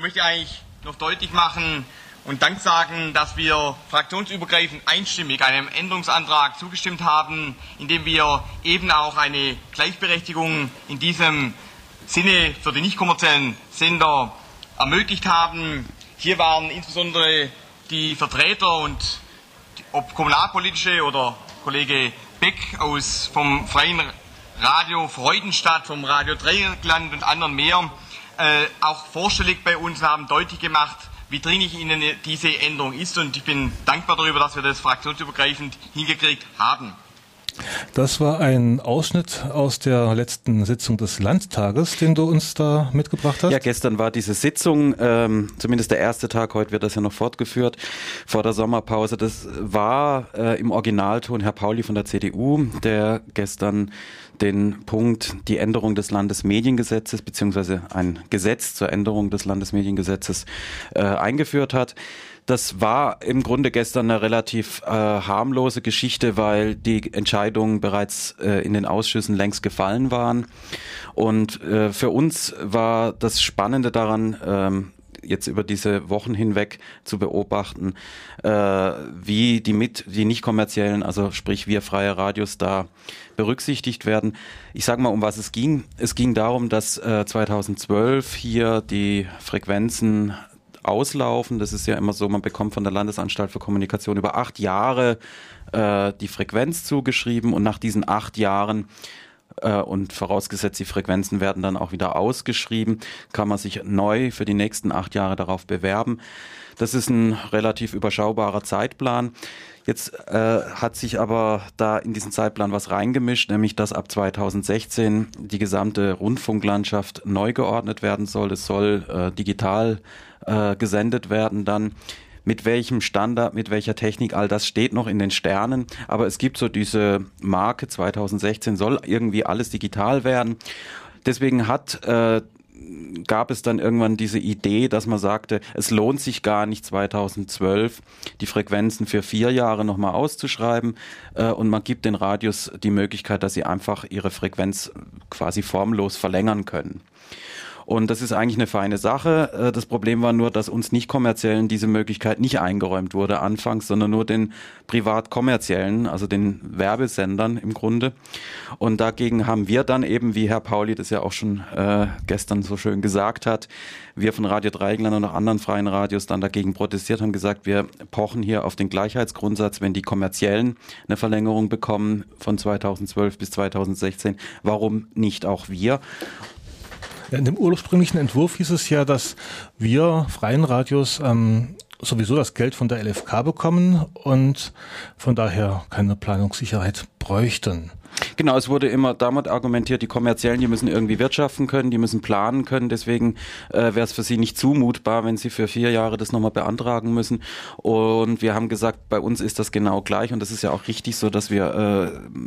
und möchte eigentlich noch deutlich machen und Dank sagen, dass wir fraktionsübergreifend einstimmig einem Änderungsantrag zugestimmt haben, in dem wir eben auch eine Gleichberechtigung in diesem Sinne für die nicht kommerziellen Sender ermöglicht haben. Hier waren insbesondere die Vertreter und ob kommunalpolitische oder Kollege Beck aus vom Freien Radio Freudenstadt, vom Radio Dreieckland und anderen mehr äh, auch vorstellig bei uns haben deutlich gemacht, wie dringlich Ihnen diese Änderung ist. Und ich bin dankbar darüber, dass wir das fraktionsübergreifend hingekriegt haben. Das war ein Ausschnitt aus der letzten Sitzung des Landtages, den du uns da mitgebracht hast. Ja, gestern war diese Sitzung, ähm, zumindest der erste Tag, heute wird das ja noch fortgeführt, vor der Sommerpause. Das war äh, im Originalton Herr Pauli von der CDU, der gestern den Punkt die Änderung des Landesmediengesetzes beziehungsweise ein Gesetz zur Änderung des Landesmediengesetzes äh, eingeführt hat. Das war im Grunde gestern eine relativ äh, harmlose Geschichte, weil die Entscheidungen bereits äh, in den Ausschüssen längst gefallen waren. Und äh, für uns war das Spannende daran, ähm, jetzt über diese Wochen hinweg zu beobachten, äh, wie die mit die nicht kommerziellen, also sprich wir freie Radios da berücksichtigt werden. Ich sage mal, um was es ging. Es ging darum, dass äh, 2012 hier die Frequenzen auslaufen. Das ist ja immer so, man bekommt von der Landesanstalt für Kommunikation über acht Jahre äh, die Frequenz zugeschrieben und nach diesen acht Jahren und vorausgesetzt die Frequenzen werden dann auch wieder ausgeschrieben, kann man sich neu für die nächsten acht Jahre darauf bewerben. Das ist ein relativ überschaubarer Zeitplan. Jetzt äh, hat sich aber da in diesen Zeitplan was reingemischt, nämlich dass ab 2016 die gesamte Rundfunklandschaft neu geordnet werden soll. Es soll äh, digital äh, gesendet werden dann. Mit welchem Standard, mit welcher Technik, all das steht noch in den Sternen. Aber es gibt so diese Marke 2016 soll irgendwie alles digital werden. Deswegen hat äh, gab es dann irgendwann diese Idee, dass man sagte, es lohnt sich gar nicht 2012 die Frequenzen für vier Jahre nochmal auszuschreiben äh, und man gibt den Radios die Möglichkeit, dass sie einfach ihre Frequenz quasi formlos verlängern können. Und das ist eigentlich eine feine Sache. Äh, das Problem war nur, dass uns nicht kommerziellen diese Möglichkeit nicht eingeräumt wurde anfangs, sondern nur den privat kommerziellen, also den Werbesendern im Grunde. Und dagegen haben wir dann eben, wie Herr Pauli das ja auch schon äh, gestern so schön gesagt hat, wir von Radio Dreieckland und auch anderen freien Radios dann dagegen protestiert haben, gesagt, wir pochen hier auf den Gleichheitsgrundsatz, wenn die kommerziellen eine Verlängerung bekommen von 2012 bis 2016, warum nicht auch wir? In dem ursprünglichen Entwurf hieß es ja, dass wir freien Radios ähm, sowieso das Geld von der LFK bekommen und von daher keine Planungssicherheit bräuchten. Genau, es wurde immer damit argumentiert, die Kommerziellen, die müssen irgendwie wirtschaften können, die müssen planen können. Deswegen äh, wäre es für sie nicht zumutbar, wenn sie für vier Jahre das nochmal beantragen müssen. Und wir haben gesagt, bei uns ist das genau gleich. Und das ist ja auch richtig so, dass wir äh,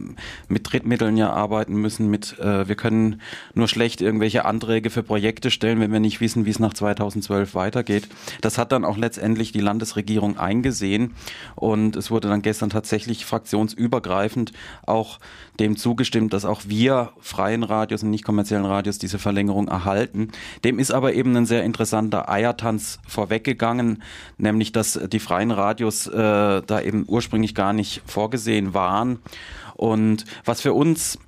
mit Drittmitteln ja arbeiten müssen. Mit, äh, wir können nur schlecht irgendwelche Anträge für Projekte stellen, wenn wir nicht wissen, wie es nach 2012 weitergeht. Das hat dann auch letztendlich die Landesregierung eingesehen. Und es wurde dann gestern tatsächlich fraktionsübergreifend auch dem zugestimmt, dass auch wir freien Radios und nicht kommerziellen Radios diese Verlängerung erhalten. Dem ist aber eben ein sehr interessanter Eiertanz vorweggegangen, nämlich dass die freien Radios äh, da eben ursprünglich gar nicht vorgesehen waren. Und was für uns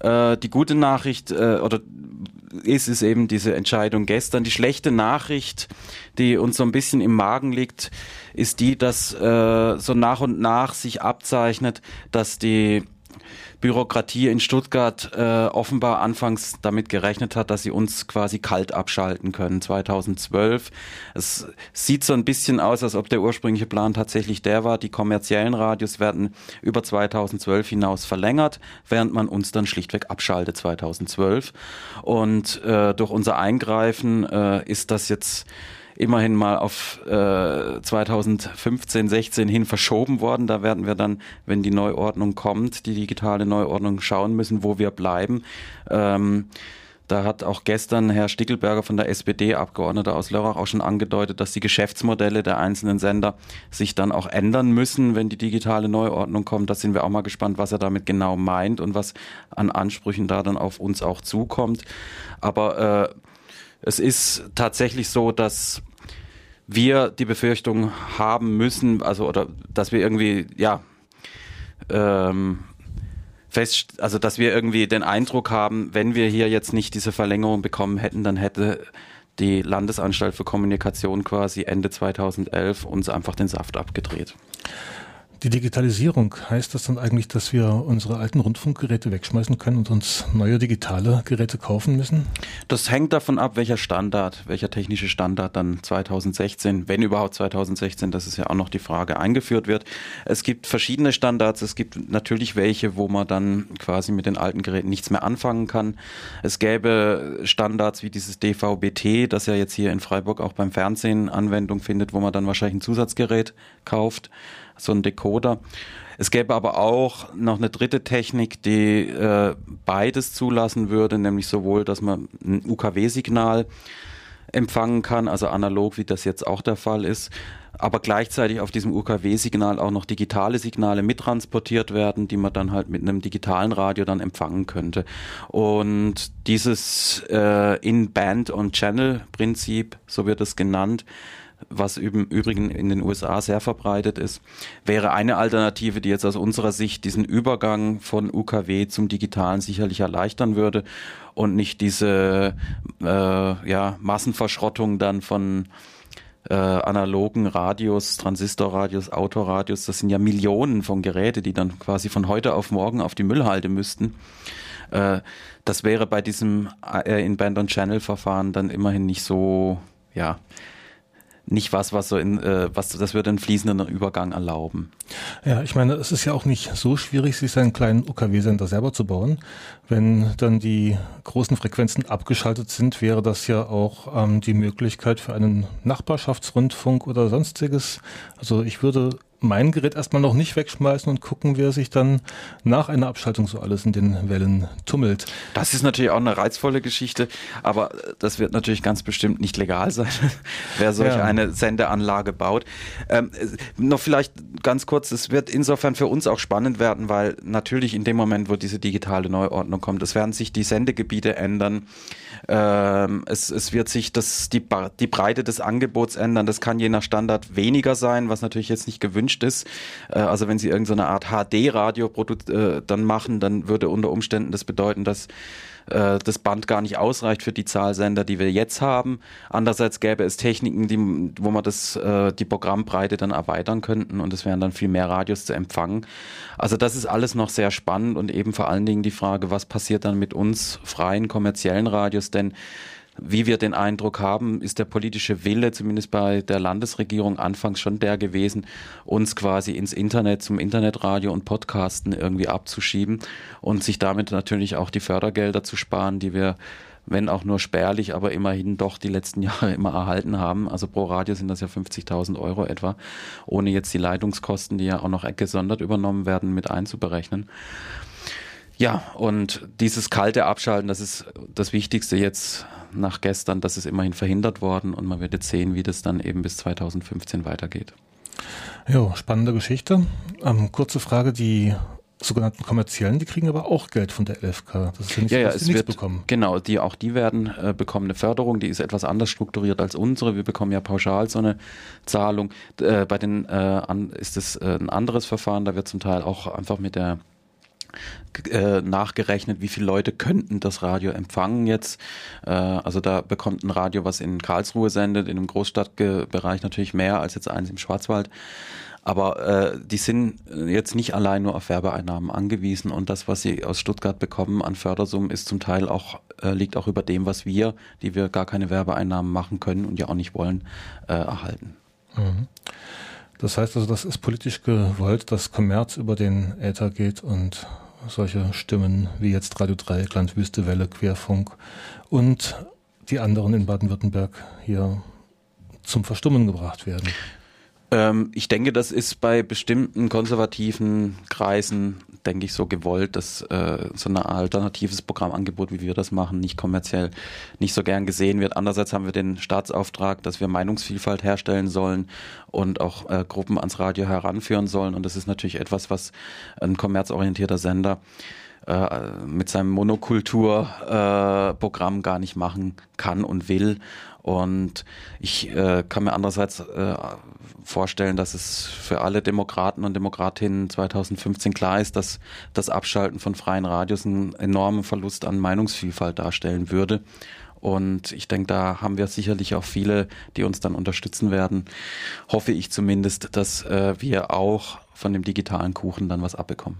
äh, die gute Nachricht äh, oder ist es eben diese Entscheidung gestern. Die schlechte Nachricht, die uns so ein bisschen im Magen liegt, ist die, dass äh, so nach und nach sich abzeichnet, dass die Bürokratie in Stuttgart äh, offenbar anfangs damit gerechnet hat, dass sie uns quasi kalt abschalten können 2012. Es sieht so ein bisschen aus, als ob der ursprüngliche Plan tatsächlich der war. Die kommerziellen Radios werden über 2012 hinaus verlängert, während man uns dann schlichtweg abschaltet 2012. Und äh, durch unser Eingreifen äh, ist das jetzt immerhin mal auf äh, 2015, 16 hin verschoben worden. Da werden wir dann, wenn die Neuordnung kommt, die digitale Neuordnung schauen müssen, wo wir bleiben. Ähm, da hat auch gestern Herr Stickelberger von der SPD, Abgeordneter aus Lörrach, auch schon angedeutet, dass die Geschäftsmodelle der einzelnen Sender sich dann auch ändern müssen, wenn die digitale Neuordnung kommt. Da sind wir auch mal gespannt, was er damit genau meint und was an Ansprüchen da dann auf uns auch zukommt. Aber äh, es ist tatsächlich so, dass wir die Befürchtung haben müssen, also oder dass wir irgendwie, ja, ähm, fest, also dass wir irgendwie den Eindruck haben, wenn wir hier jetzt nicht diese Verlängerung bekommen hätten, dann hätte die Landesanstalt für Kommunikation quasi Ende 2011 uns einfach den Saft abgedreht. Die Digitalisierung, heißt das dann eigentlich, dass wir unsere alten Rundfunkgeräte wegschmeißen können und uns neue digitale Geräte kaufen müssen? Das hängt davon ab, welcher Standard, welcher technische Standard dann 2016, wenn überhaupt 2016, das ist ja auch noch die Frage, eingeführt wird. Es gibt verschiedene Standards. Es gibt natürlich welche, wo man dann quasi mit den alten Geräten nichts mehr anfangen kann. Es gäbe Standards wie dieses DVB-T, das ja jetzt hier in Freiburg auch beim Fernsehen Anwendung findet, wo man dann wahrscheinlich ein Zusatzgerät kauft so ein Decoder. Es gäbe aber auch noch eine dritte Technik, die äh, beides zulassen würde, nämlich sowohl, dass man ein UKW-Signal empfangen kann, also analog, wie das jetzt auch der Fall ist, aber gleichzeitig auf diesem UKW-Signal auch noch digitale Signale mittransportiert werden, die man dann halt mit einem digitalen Radio dann empfangen könnte. Und dieses äh, In-Band- und Channel-Prinzip, so wird es genannt, was im Übrigen in den USA sehr verbreitet ist, wäre eine Alternative, die jetzt aus unserer Sicht diesen Übergang von UKW zum Digitalen sicherlich erleichtern würde und nicht diese äh, ja, Massenverschrottung dann von äh, analogen Radios, Transistorradios, Autoradios, das sind ja Millionen von Geräte, die dann quasi von heute auf morgen auf die Müllhalde müssten. Äh, das wäre bei diesem äh, In-Band-on-Channel-Verfahren dann immerhin nicht so, ja, nicht was, was so in, äh, was, das würde einen fließenden Übergang erlauben. Ja, ich meine, es ist ja auch nicht so schwierig, sich seinen kleinen UKW-Sender selber zu bauen. Wenn dann die großen Frequenzen abgeschaltet sind, wäre das ja auch ähm, die Möglichkeit für einen Nachbarschaftsrundfunk oder sonstiges. Also ich würde mein Gerät erstmal noch nicht wegschmeißen und gucken, wer sich dann nach einer Abschaltung so alles in den Wellen tummelt. Das ist natürlich auch eine reizvolle Geschichte, aber das wird natürlich ganz bestimmt nicht legal sein, wer solch ja. eine Sendeanlage baut. Ähm, noch vielleicht ganz kurz, es wird insofern für uns auch spannend werden, weil natürlich in dem Moment, wo diese digitale Neuordnung kommt, es werden sich die Sendegebiete ändern. Ähm, es, es wird sich das, die, die Breite des Angebots ändern. Das kann je nach Standard weniger sein, was natürlich jetzt nicht gewünscht ist. Äh, also wenn Sie irgendeine Art HD-Radio äh, dann machen, dann würde unter Umständen das bedeuten, dass äh, das Band gar nicht ausreicht für die Zahl Sender, die wir jetzt haben. Andererseits gäbe es Techniken, die, wo man das, äh, die Programmbreite dann erweitern könnten und es wären dann viel mehr Radios zu empfangen. Also das ist alles noch sehr spannend und eben vor allen Dingen die Frage, was passiert dann mit uns freien kommerziellen Radios, denn wie wir den Eindruck haben, ist der politische Wille, zumindest bei der Landesregierung, anfangs schon der gewesen, uns quasi ins Internet, zum Internetradio und Podcasten irgendwie abzuschieben und sich damit natürlich auch die Fördergelder zu sparen, die wir wenn auch nur spärlich, aber immerhin doch die letzten Jahre immer erhalten haben. Also pro Radio sind das ja 50.000 Euro etwa, ohne jetzt die Leitungskosten, die ja auch noch gesondert übernommen werden, mit einzuberechnen. Ja, und dieses kalte Abschalten, das ist das Wichtigste jetzt nach gestern, das ist immerhin verhindert worden und man wird jetzt sehen, wie das dann eben bis 2015 weitergeht. Ja, spannende Geschichte. Ähm, kurze Frage, die sogenannten kommerziellen, die kriegen aber auch Geld von der LFK. Das ist ja nicht ja, ja, die wird, bekommen. Genau, die, auch die werden äh, bekommen eine Förderung, die ist etwas anders strukturiert als unsere. Wir bekommen ja pauschal so eine Zahlung. Äh, bei den äh, an, ist es äh, ein anderes Verfahren, da wird zum Teil auch einfach mit der äh, nachgerechnet, wie viele Leute könnten das Radio empfangen jetzt. Äh, also da bekommt ein Radio, was in Karlsruhe sendet, in einem Großstadtbereich natürlich mehr als jetzt eins im Schwarzwald. Aber äh, die sind jetzt nicht allein nur auf Werbeeinnahmen angewiesen und das, was sie aus Stuttgart bekommen an Fördersummen, ist zum Teil auch, äh, liegt auch über dem, was wir, die wir gar keine Werbeeinnahmen machen können und ja auch nicht wollen, äh, erhalten. Mhm. Das heißt also, das ist politisch gewollt, dass Kommerz über den Äther geht und solche Stimmen wie jetzt Radio Dreieckland, Wüste Welle, Querfunk und die anderen in Baden-Württemberg hier zum Verstummen gebracht werden. Ähm, ich denke, das ist bei bestimmten konservativen Kreisen, denke ich, so gewollt, dass äh, so ein alternatives Programmangebot, wie wir das machen, nicht kommerziell nicht so gern gesehen wird. Andererseits haben wir den Staatsauftrag, dass wir Meinungsvielfalt herstellen sollen und auch äh, Gruppen ans Radio heranführen sollen. Und das ist natürlich etwas, was ein kommerzorientierter Sender äh, mit seinem Monokulturprogramm äh, gar nicht machen kann und will. Und ich äh, kann mir andererseits äh, vorstellen, dass es für alle Demokraten und Demokratinnen 2015 klar ist, dass das Abschalten von freien Radios einen enormen Verlust an Meinungsvielfalt darstellen würde. Und ich denke, da haben wir sicherlich auch viele, die uns dann unterstützen werden. Hoffe ich zumindest, dass äh, wir auch von dem digitalen Kuchen dann was abbekommen.